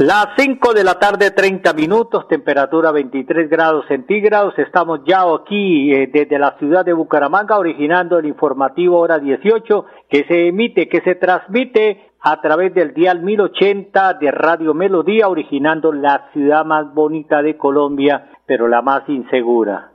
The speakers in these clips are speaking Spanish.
Las 5 de la tarde, 30 minutos, temperatura 23 grados centígrados. Estamos ya aquí eh, desde la ciudad de Bucaramanga, originando el informativo hora 18, que se emite, que se transmite a través del dial 1080 de Radio Melodía, originando la ciudad más bonita de Colombia, pero la más insegura.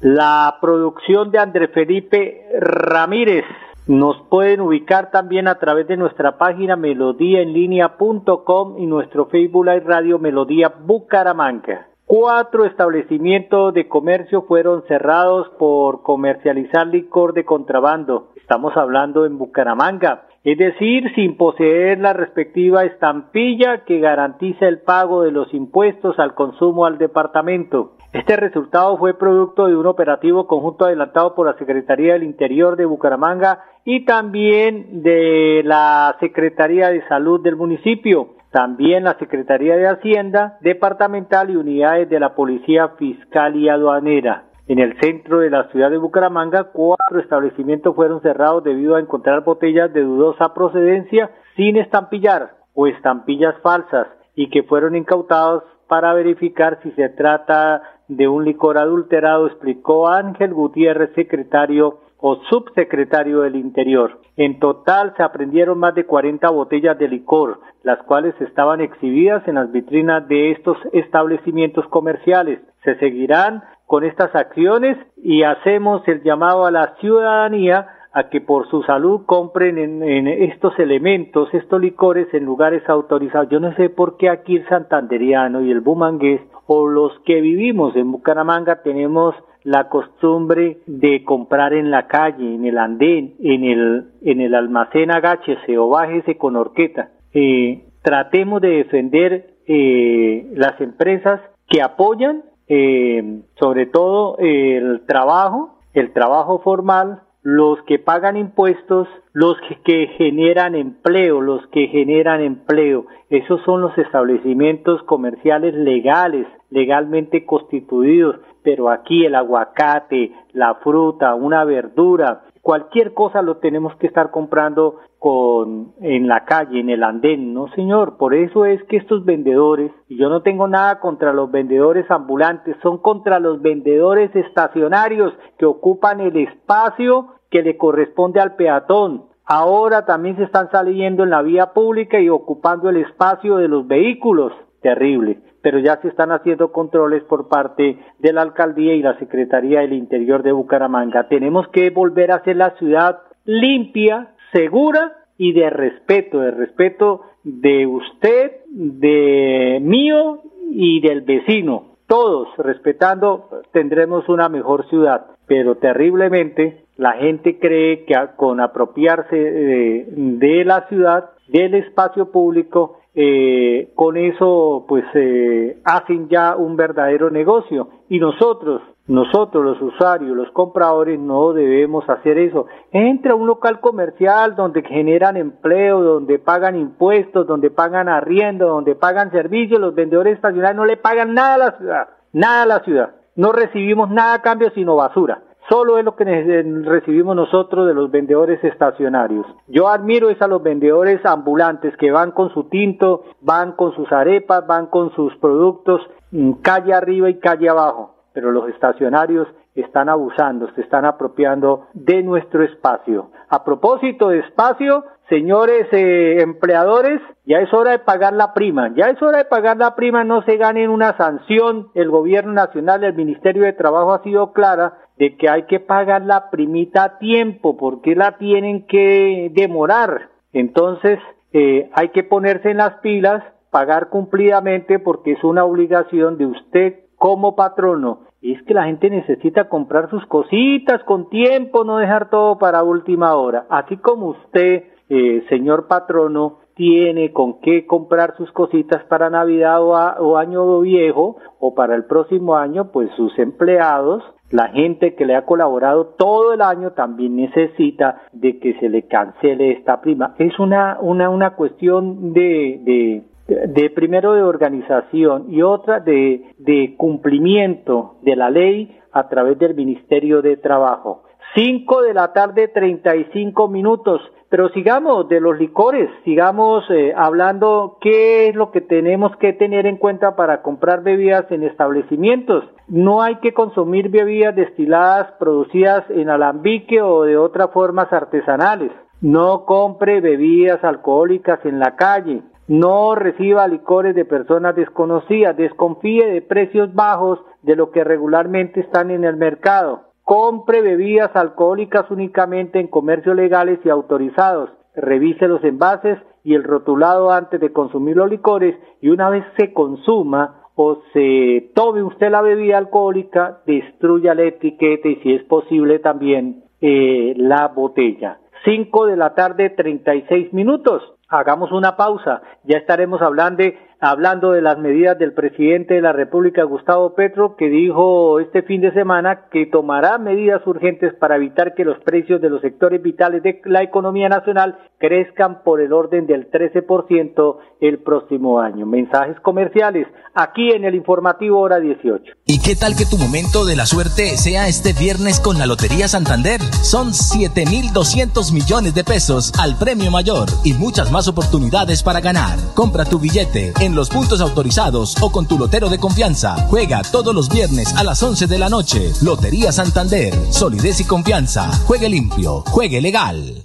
La producción de André Felipe Ramírez, nos pueden ubicar también a través de nuestra página melodíaenlínea.com y nuestro Facebook Live Radio Melodía Bucaramanga. Cuatro establecimientos de comercio fueron cerrados por comercializar licor de contrabando. Estamos hablando en Bucaramanga, es decir, sin poseer la respectiva estampilla que garantiza el pago de los impuestos al consumo al departamento. Este resultado fue producto de un operativo conjunto adelantado por la Secretaría del Interior de Bucaramanga y también de la Secretaría de Salud del municipio, también la Secretaría de Hacienda Departamental y unidades de la Policía Fiscal y Aduanera. En el centro de la ciudad de Bucaramanga, cuatro establecimientos fueron cerrados debido a encontrar botellas de dudosa procedencia sin estampillar o estampillas falsas y que fueron incautados para verificar si se trata de un licor adulterado, explicó Ángel Gutiérrez, secretario o subsecretario del Interior. En total se aprendieron más de 40 botellas de licor, las cuales estaban exhibidas en las vitrinas de estos establecimientos comerciales. Se seguirán con estas acciones y hacemos el llamado a la ciudadanía a que por su salud compren en, estos elementos, estos licores en lugares autorizados. Yo no sé por qué aquí el santanderiano y el bumangués o los que vivimos en Bucaramanga tenemos la costumbre de comprar en la calle, en el andén, en el, en el almacén agáchese o bájese con horqueta. Eh, tratemos de defender eh, las empresas que apoyan eh, sobre todo el trabajo, el trabajo formal, los que pagan impuestos, los que, generan empleo, los que generan empleo. Esos son los establecimientos comerciales legales, legalmente constituidos. Pero aquí el aguacate, la fruta, una verdura, cualquier cosa lo tenemos que estar comprando con en la calle, en el andén, no señor, por eso es que estos vendedores, y yo no tengo nada contra los vendedores ambulantes, son contra los vendedores estacionarios que ocupan el espacio que le corresponde al peatón. Ahora también se están saliendo en la vía pública y ocupando el espacio de los vehículos. Terrible pero ya se están haciendo controles por parte de la alcaldía y la Secretaría del Interior de Bucaramanga. Tenemos que volver a hacer la ciudad limpia, segura y de respeto, de respeto de usted, de mío y del vecino. Todos respetando tendremos una mejor ciudad, pero terriblemente la gente cree que con apropiarse de, de la ciudad, del espacio público, eh, con eso pues eh, hacen ya un verdadero negocio y nosotros nosotros los usuarios, los compradores no debemos hacer eso. Entra a un local comercial donde generan empleo, donde pagan impuestos, donde pagan arriendo, donde pagan servicios, los vendedores estacionales no le pagan nada a la ciudad, nada a la ciudad. No recibimos nada a cambio sino basura. Solo es lo que recibimos nosotros de los vendedores estacionarios. Yo admiro es a los vendedores ambulantes que van con su tinto, van con sus arepas, van con sus productos mm, calle arriba y calle abajo. Pero los estacionarios están abusando, se están apropiando de nuestro espacio. A propósito de espacio, señores eh, empleadores, ya es hora de pagar la prima, ya es hora de pagar la prima, no se ganen una sanción. El gobierno nacional, el Ministerio de Trabajo ha sido clara de que hay que pagar la primita a tiempo, porque la tienen que demorar. Entonces, eh, hay que ponerse en las pilas, pagar cumplidamente, porque es una obligación de usted como patrono es que la gente necesita comprar sus cositas con tiempo, no dejar todo para última hora. Así como usted, eh, señor patrono, tiene con qué comprar sus cositas para Navidad o, o, Año Viejo o para el próximo año, pues sus empleados, la gente que le ha colaborado todo el año también necesita de que se le cancele esta prima. Es una, una, una cuestión de, de de primero de organización y otra de, cumplimiento de la ley a través del Ministerio de Trabajo. Cinco de la tarde, treinta y cinco minutos. Pero sigamos de los licores, sigamos eh, hablando qué es lo que tenemos que tener en cuenta para comprar bebidas en establecimientos. No hay que consumir bebidas destiladas producidas en alambique o de otras formas artesanales. No compre bebidas alcohólicas en la calle. No reciba licores de personas desconocidas. Desconfíe de precios bajos de lo que regularmente están en el mercado. Compre bebidas alcohólicas únicamente en comercios legales y autorizados. Revise los envases y el rotulado antes de consumir los licores y una vez se consuma o se tome usted la bebida alcohólica, destruya la etiqueta y si es posible también eh, la botella. 5 de la tarde, 36 minutos. Hagamos una pausa. Ya estaremos hablando, hablando de las medidas del presidente de la República, Gustavo Petro, que dijo este fin de semana que tomará medidas urgentes para evitar que los precios de los sectores vitales de la economía nacional crezcan por el orden del 13% el próximo año. Mensajes comerciales aquí en el informativo hora 18. ¿Y qué tal que tu momento de la suerte sea este viernes con la Lotería Santander? Son 7.200 millones de pesos al premio mayor y muchas más oportunidades para ganar. Compra tu billete en los puntos autorizados o con tu lotero de confianza. Juega todos los viernes a las 11 de la noche. Lotería Santander. Solidez y confianza. Juegue limpio. Juegue legal.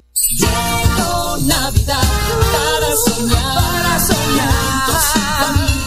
Navidad para soñar, para soñar.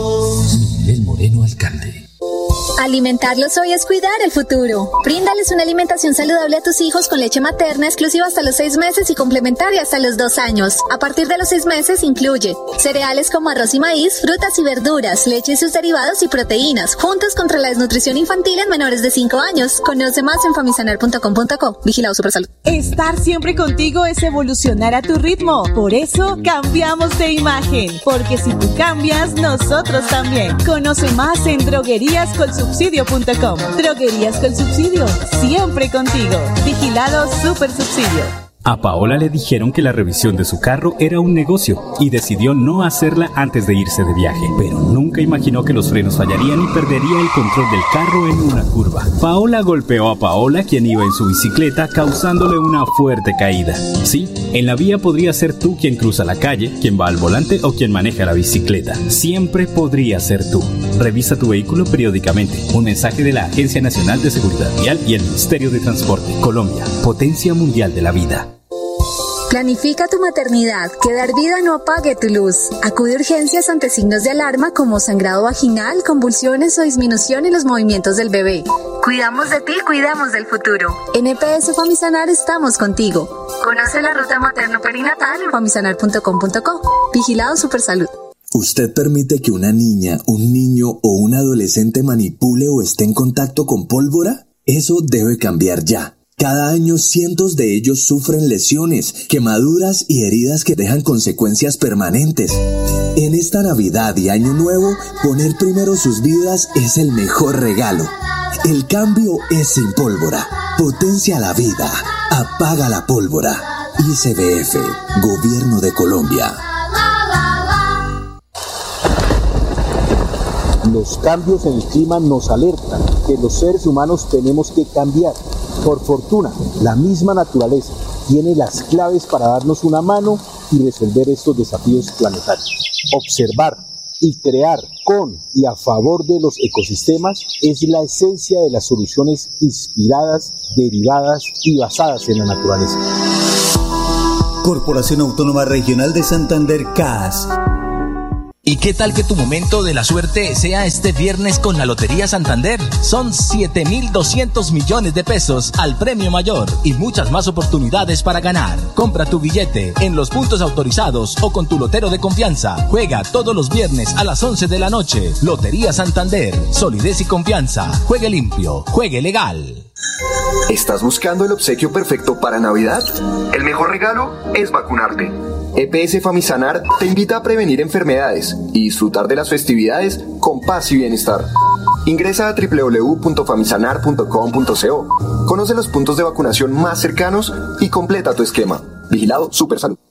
Alimentarlos hoy es cuidar el futuro. Bríndales una alimentación saludable a tus hijos con leche materna exclusiva hasta los seis meses y complementaria hasta los dos años. A partir de los seis meses incluye cereales como arroz y maíz, frutas y verduras, leche y sus derivados y proteínas, juntos contra la desnutrición infantil en menores de 5 años. Conoce más en famisanar.com.co. Vigilado Supersalud. Estar siempre contigo es evolucionar a tu ritmo. Por eso cambiamos de imagen. Porque si tú cambias, nosotros también. Conoce más en drogueríascolsubsidio.com. Droguerías con subsidio. Siempre contigo. Vigilado Super Subsidio. A Paola le dijeron que la revisión de su carro era un negocio y decidió no hacerla antes de irse de viaje, pero nunca imaginó que los frenos fallarían y perdería el control del carro en una curva. Paola golpeó a Paola, quien iba en su bicicleta, causándole una fuerte caída. Sí, en la vía podría ser tú quien cruza la calle, quien va al volante o quien maneja la bicicleta. Siempre podría ser tú. Revisa tu vehículo periódicamente. Un mensaje de la Agencia Nacional de Seguridad Vial y el Ministerio de Transporte. Colombia, potencia mundial de la vida. Planifica tu maternidad, que dar vida no apague tu luz. Acude a urgencias ante signos de alarma como sangrado vaginal, convulsiones o disminución en los movimientos del bebé. Cuidamos de ti, cuidamos del futuro. En EPS Famisanar estamos contigo. Conoce la ruta materno-perinatal en famisanar.com.co. Vigilado Supersalud. ¿Usted permite que una niña, un niño o un adolescente manipule o esté en contacto con pólvora? Eso debe cambiar ya. Cada año cientos de ellos sufren lesiones, quemaduras y heridas que dejan consecuencias permanentes. En esta Navidad y Año Nuevo, poner primero sus vidas es el mejor regalo. El cambio es sin pólvora. Potencia la vida. Apaga la pólvora. ICBF, Gobierno de Colombia. Los cambios en el clima nos alertan que los seres humanos tenemos que cambiar. Por fortuna, la misma naturaleza tiene las claves para darnos una mano y resolver estos desafíos planetarios. Observar y crear con y a favor de los ecosistemas es la esencia de las soluciones inspiradas, derivadas y basadas en la naturaleza. Corporación Autónoma Regional de Santander CAS ¿Y qué tal que tu momento de la suerte sea este viernes con la Lotería Santander? Son 7.200 millones de pesos al premio mayor y muchas más oportunidades para ganar. Compra tu billete en los puntos autorizados o con tu lotero de confianza. Juega todos los viernes a las 11 de la noche. Lotería Santander. Solidez y confianza. Juegue limpio. Juegue legal. ¿Estás buscando el obsequio perfecto para Navidad? El mejor regalo es vacunarte. EPS Famisanar te invita a prevenir enfermedades y disfrutar de las festividades con paz y bienestar. Ingresa a www.famisanar.com.co. Conoce los puntos de vacunación más cercanos y completa tu esquema. Vigilado Supersalud.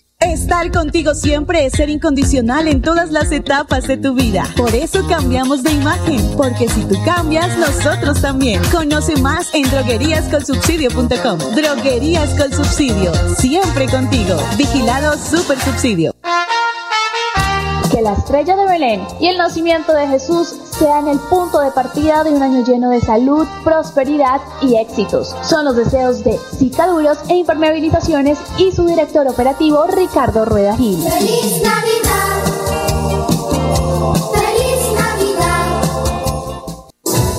Estar contigo siempre es ser incondicional en todas las etapas de tu vida. Por eso cambiamos de imagen, porque si tú cambias, nosotros también. Conoce más en drogueríascolsubsidio.com. Droguerías con subsidio, siempre contigo. Vigilado Super Subsidio. La estrella de Belén y el nacimiento de Jesús sean el punto de partida de un año lleno de salud, prosperidad y éxitos. Son los deseos de Cicaduros e Impermeabilizaciones y su director operativo Ricardo Rueda Gil. ¡Feliz Navidad!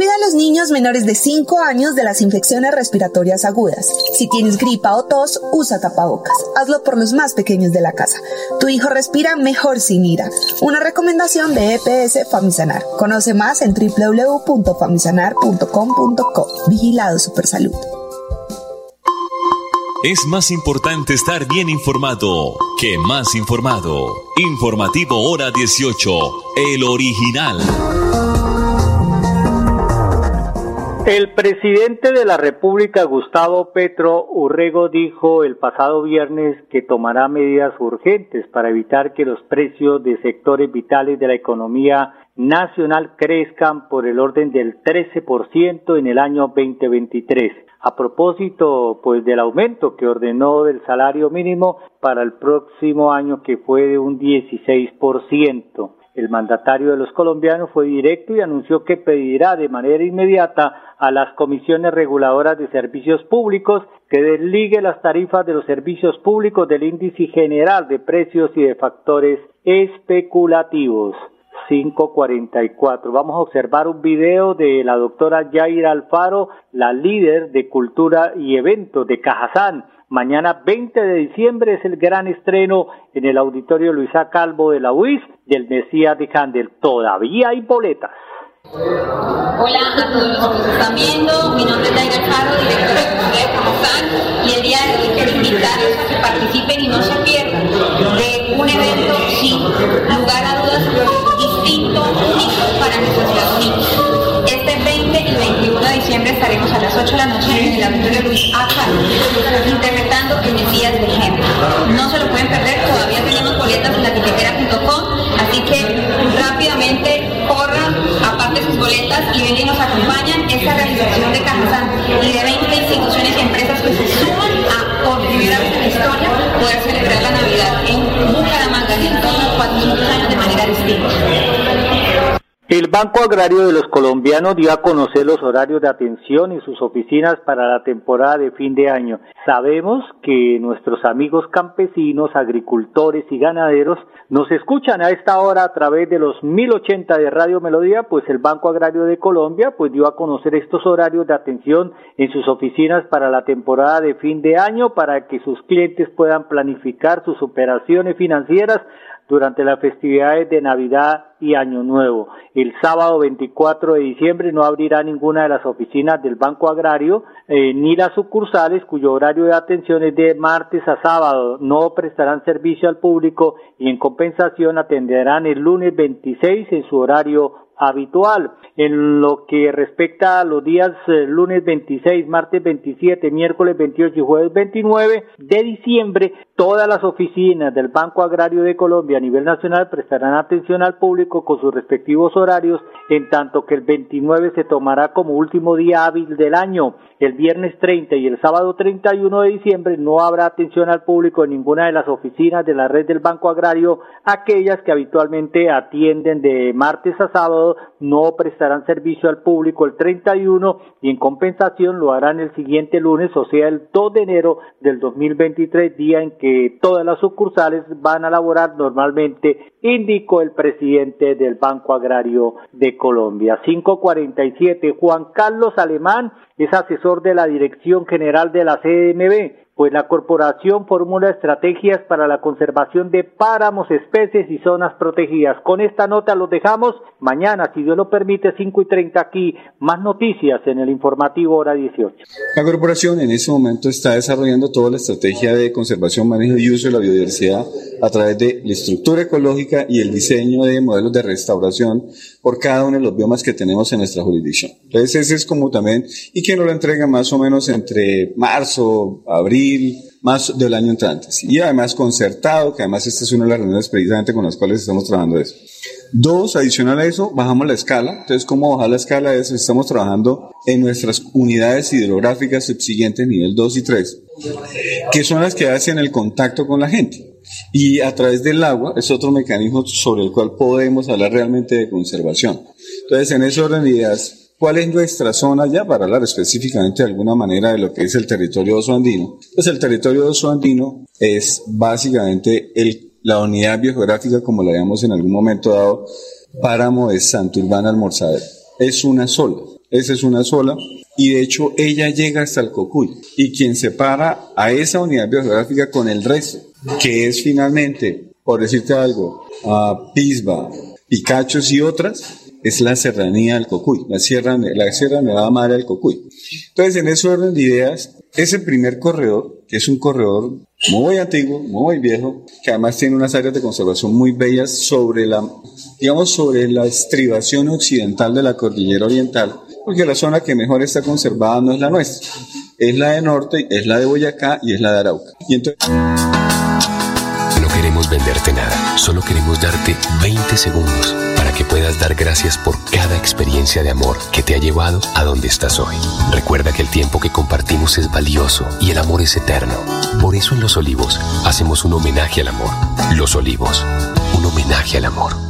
Cuida a los niños menores de 5 años de las infecciones respiratorias agudas. Si tienes gripa o tos, usa tapabocas. Hazlo por los más pequeños de la casa. Tu hijo respira mejor sin ira. Una recomendación de EPS Famisanar. Conoce más en www.famisanar.com.co. Vigilado Supersalud. Es más importante estar bien informado que más informado. Informativo Hora 18, el original. El presidente de la República, Gustavo Petro Urrego, dijo el pasado viernes que tomará medidas urgentes para evitar que los precios de sectores vitales de la economía nacional crezcan por el orden del 13% en el año 2023. A propósito, pues del aumento que ordenó del salario mínimo para el próximo año que fue de un 16%. El mandatario de los colombianos fue directo y anunció que pedirá de manera inmediata a las comisiones reguladoras de servicios públicos que desligue las tarifas de los servicios públicos del índice general de precios y de factores especulativos. 544. Vamos a observar un video de la doctora Yaira Alfaro, la líder de cultura y eventos de Cajazán. Mañana 20 de diciembre es el gran estreno en el auditorio Luisa Calvo de la UIS del Mesías de Handel. Todavía hay boletas. Hola a todos los que nos están viendo, mi nombre es Daira Caro, directora de Camazán, y el día de hoy quiero invitarlos a que participen y no se pierdan de un evento sin lugar a dudas distinto, único para nuestros Estados Unidos. Este 20 y 21 de diciembre estaremos a las 8 de la noche en el Auditorio Luis A. Caro, interpretando el Mesías de Género. No se lo pueden perder, todavía tenemos boletas en la tiquetera.com, así que rápidamente corran, aparte sus boletas y ven y nos acompañan esta realización de Cajazán y de 20 instituciones y empresas que se suman a, por primera vez en la historia, poder celebrar la Navidad en Bucaramanga en todos los 400 años de manera distinta. Banco Agrario de los Colombianos dio a conocer los horarios de atención en sus oficinas para la temporada de fin de año. Sabemos que nuestros amigos campesinos, agricultores y ganaderos nos escuchan a esta hora a través de los 1080 de Radio Melodía, pues el Banco Agrario de Colombia pues dio a conocer estos horarios de atención en sus oficinas para la temporada de fin de año para que sus clientes puedan planificar sus operaciones financieras durante las festividades de Navidad y Año Nuevo. El sábado 24 de diciembre no abrirá ninguna de las oficinas del Banco Agrario eh, ni las sucursales cuyo horario de atención es de martes a sábado. No prestarán servicio al público y en compensación atenderán el lunes 26 en su horario habitual. En lo que respecta a los días eh, lunes 26, martes 27, miércoles 28 y jueves 29 de diciembre, todas las oficinas del Banco Agrario de Colombia a nivel nacional prestarán atención al público con sus respectivos horarios, en tanto que el 29 se tomará como último día hábil del año. El viernes 30 y el sábado 31 de diciembre no habrá atención al público en ninguna de las oficinas de la red del Banco Agrario, aquellas que habitualmente atienden de martes a sábado people no prestarán servicio al público el 31 y en compensación lo harán el siguiente lunes, o sea, el 2 de enero del 2023, día en que todas las sucursales van a laborar normalmente, indicó el presidente del Banco Agrario de Colombia. 547, Juan Carlos Alemán es asesor de la Dirección General de la CDMB pues la corporación formula estrategias para la conservación de páramos, especies y zonas protegidas. Con esta nota los dejamos. Mañana, si Dios lo permite, 5 y 30 aquí, más noticias en el informativo hora 18. La corporación en este momento está desarrollando toda la estrategia de conservación, manejo y uso de la biodiversidad a través de la estructura ecológica y el diseño de modelos de restauración por cada uno de los biomas que tenemos en nuestra jurisdicción. Entonces ese es como también, y que nos lo entrega más o menos entre marzo, abril, más del año entrante. Y además concertado, que además esta es una de las reuniones precisamente con las cuales estamos trabajando eso. Dos, adicional a eso, bajamos la escala. Entonces, ¿cómo bajar la escala eso? Estamos trabajando en nuestras unidades hidrográficas subsiguientes, nivel 2 y 3, que son las que hacen el contacto con la gente. Y a través del agua es otro mecanismo sobre el cual podemos hablar realmente de conservación. Entonces, en ese orden de ideas, ¿cuál es nuestra zona ya para hablar específicamente de alguna manera de lo que es el territorio oso andino? Pues el territorio oso andino es básicamente el, la unidad biogeográfica, como la habíamos en algún momento dado, páramo de Santurbán Almorzadero. Es una sola. Esa es una sola y de hecho ella llega hasta el Cocuy y quien separa a esa unidad biogeográfica con el resto, que es finalmente, por decirte algo, a Pisba, Picachos y otras, es la serranía del Cocuy, la sierra, la sierra Nevada Madre del Cocuy. Entonces, en ese orden de ideas, ese primer corredor, que es un corredor muy antiguo, muy viejo, que además tiene unas áreas de conservación muy bellas sobre la, digamos, sobre la estribación occidental de la cordillera oriental, porque la zona que mejor está conservada no es la nuestra, es la de norte, es la de Boyacá y es la de Arauca. Y entonces... No queremos venderte nada, solo queremos darte 20 segundos puedas dar gracias por cada experiencia de amor que te ha llevado a donde estás hoy. Recuerda que el tiempo que compartimos es valioso y el amor es eterno. Por eso en Los Olivos hacemos un homenaje al amor. Los Olivos, un homenaje al amor.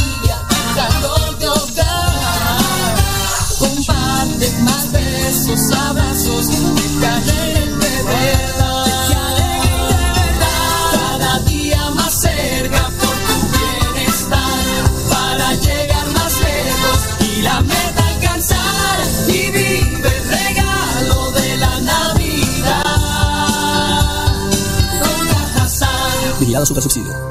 Abrazos, te alegren de verdad. De verdad. Cada día más cerca por tu bienestar. Para llegar más lejos y la meta alcanzar. Y vive el regalo de la Navidad. Con Cajazán. Vigilado Super Subsidio.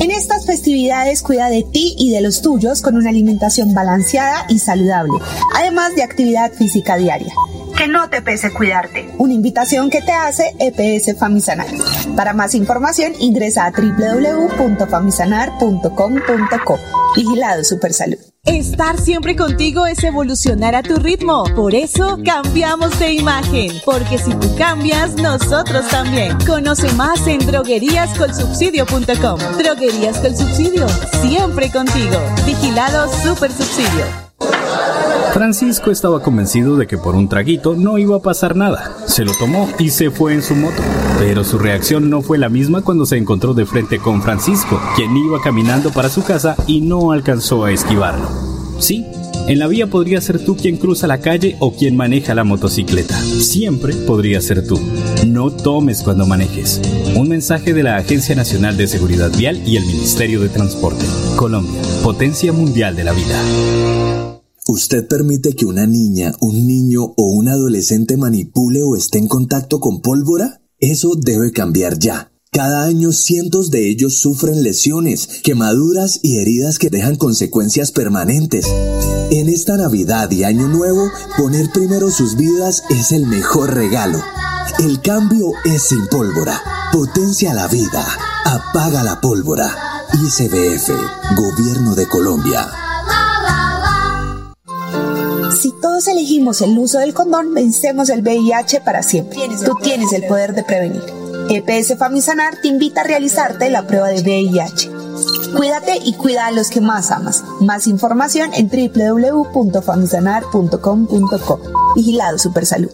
En estas festividades cuida de ti y de los tuyos con una alimentación balanceada y saludable, además de actividad física diaria. Que no te pese cuidarte. Una invitación que te hace EPS Famisanar. Para más información ingresa a www.famisanar.com.co. Vigilado Supersalud. Estar siempre contigo es evolucionar a tu ritmo. Por eso cambiamos de imagen. Porque si tú cambias, nosotros también. Conoce más en drogueríascolsubsidio.com. Droguerías con subsidio. Siempre contigo. Vigilado Super Subsidio. Francisco estaba convencido de que por un traguito no iba a pasar nada. Se lo tomó y se fue en su moto. Pero su reacción no fue la misma cuando se encontró de frente con Francisco, quien iba caminando para su casa y no alcanzó a esquivarlo. Sí, en la vía podría ser tú quien cruza la calle o quien maneja la motocicleta. Siempre podría ser tú. No tomes cuando manejes. Un mensaje de la Agencia Nacional de Seguridad Vial y el Ministerio de Transporte. Colombia, potencia mundial de la vida. ¿Usted permite que una niña, un niño o un adolescente manipule o esté en contacto con pólvora? Eso debe cambiar ya. Cada año cientos de ellos sufren lesiones, quemaduras y heridas que dejan consecuencias permanentes. En esta Navidad y Año Nuevo, poner primero sus vidas es el mejor regalo. El cambio es sin pólvora. Potencia la vida. Apaga la pólvora. ICBF, Gobierno de Colombia. Si todos elegimos el uso del condón, vencemos el VIH para siempre. Tú tienes el poder de prevenir. EPS Famisanar te invita a realizarte la prueba de VIH. Cuídate y cuida a los que más amas. Más información en www.famisanar.com.co. Vigilado Supersalud.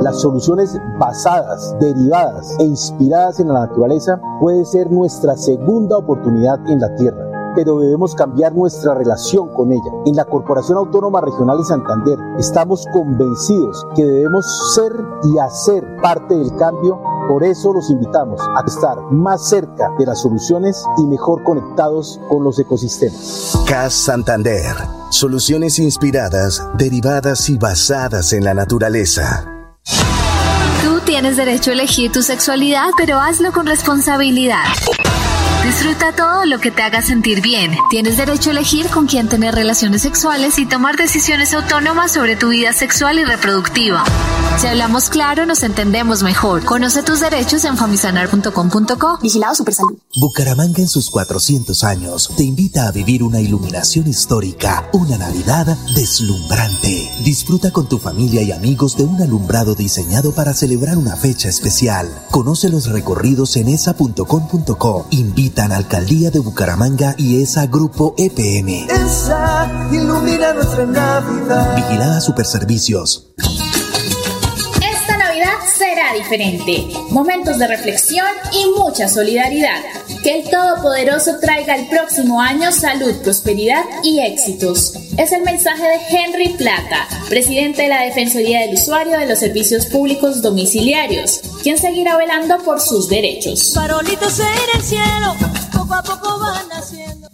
Las soluciones basadas, derivadas e inspiradas en la naturaleza puede ser nuestra segunda oportunidad en la Tierra pero debemos cambiar nuestra relación con ella. En la Corporación Autónoma Regional de Santander estamos convencidos que debemos ser y hacer parte del cambio. Por eso los invitamos a estar más cerca de las soluciones y mejor conectados con los ecosistemas. CAS Santander. Soluciones inspiradas, derivadas y basadas en la naturaleza. Tú tienes derecho a elegir tu sexualidad, pero hazlo con responsabilidad. Disfruta todo lo que te haga sentir bien. Tienes derecho a elegir con quién tener relaciones sexuales y tomar decisiones autónomas sobre tu vida sexual y reproductiva. Si hablamos claro, nos entendemos mejor. Conoce tus derechos en famisanar.com.co. Vigilado Supersalud. Bucaramanga en sus 400 años te invita a vivir una iluminación histórica, una Navidad deslumbrante. Disfruta con tu familia y amigos de un alumbrado diseñado para celebrar una fecha especial. Conoce los recorridos en esa.com.co. Invitan a Alcaldía de Bucaramanga y ESA Grupo EPM. Esa ilumina nuestra Navidad. Vigilada Superservicios. Esta Navidad será diferente. Momentos de reflexión y mucha solidaridad. Que el Todopoderoso traiga el próximo año salud, prosperidad y éxitos. Es el mensaje de Henry Plata, presidente de la Defensoría del Usuario de los Servicios Públicos Domiciliarios, quien seguirá velando por sus derechos. Farolitos en el cielo, poco a poco van naciendo.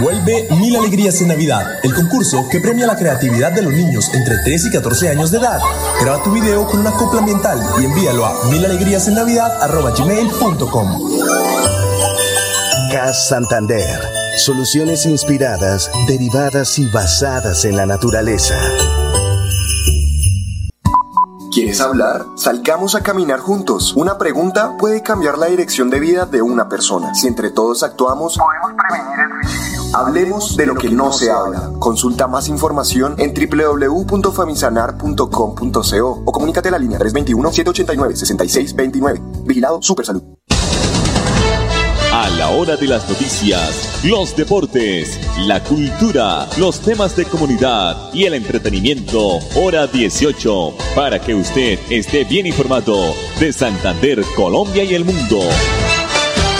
Vuelve Mil Alegrías en Navidad, el concurso que premia la creatividad de los niños entre 3 y 14 años de edad. Graba tu video con una copla ambiental y envíalo a milalegriasennavidad.com. CAS Santander. Soluciones inspiradas, derivadas y basadas en la naturaleza. ¿Quieres hablar? Salgamos a caminar juntos. Una pregunta puede cambiar la dirección de vida de una persona. Si entre todos actuamos, podemos prevenir el suicidio. Hablemos de lo que no se habla. Consulta más información en www.famisanar.com.co o comunícate a la línea 321-789-6629. Vigilado Supersalud. A la hora de las noticias, los deportes, la cultura, los temas de comunidad y el entretenimiento, hora 18, para que usted esté bien informado de Santander, Colombia y el mundo.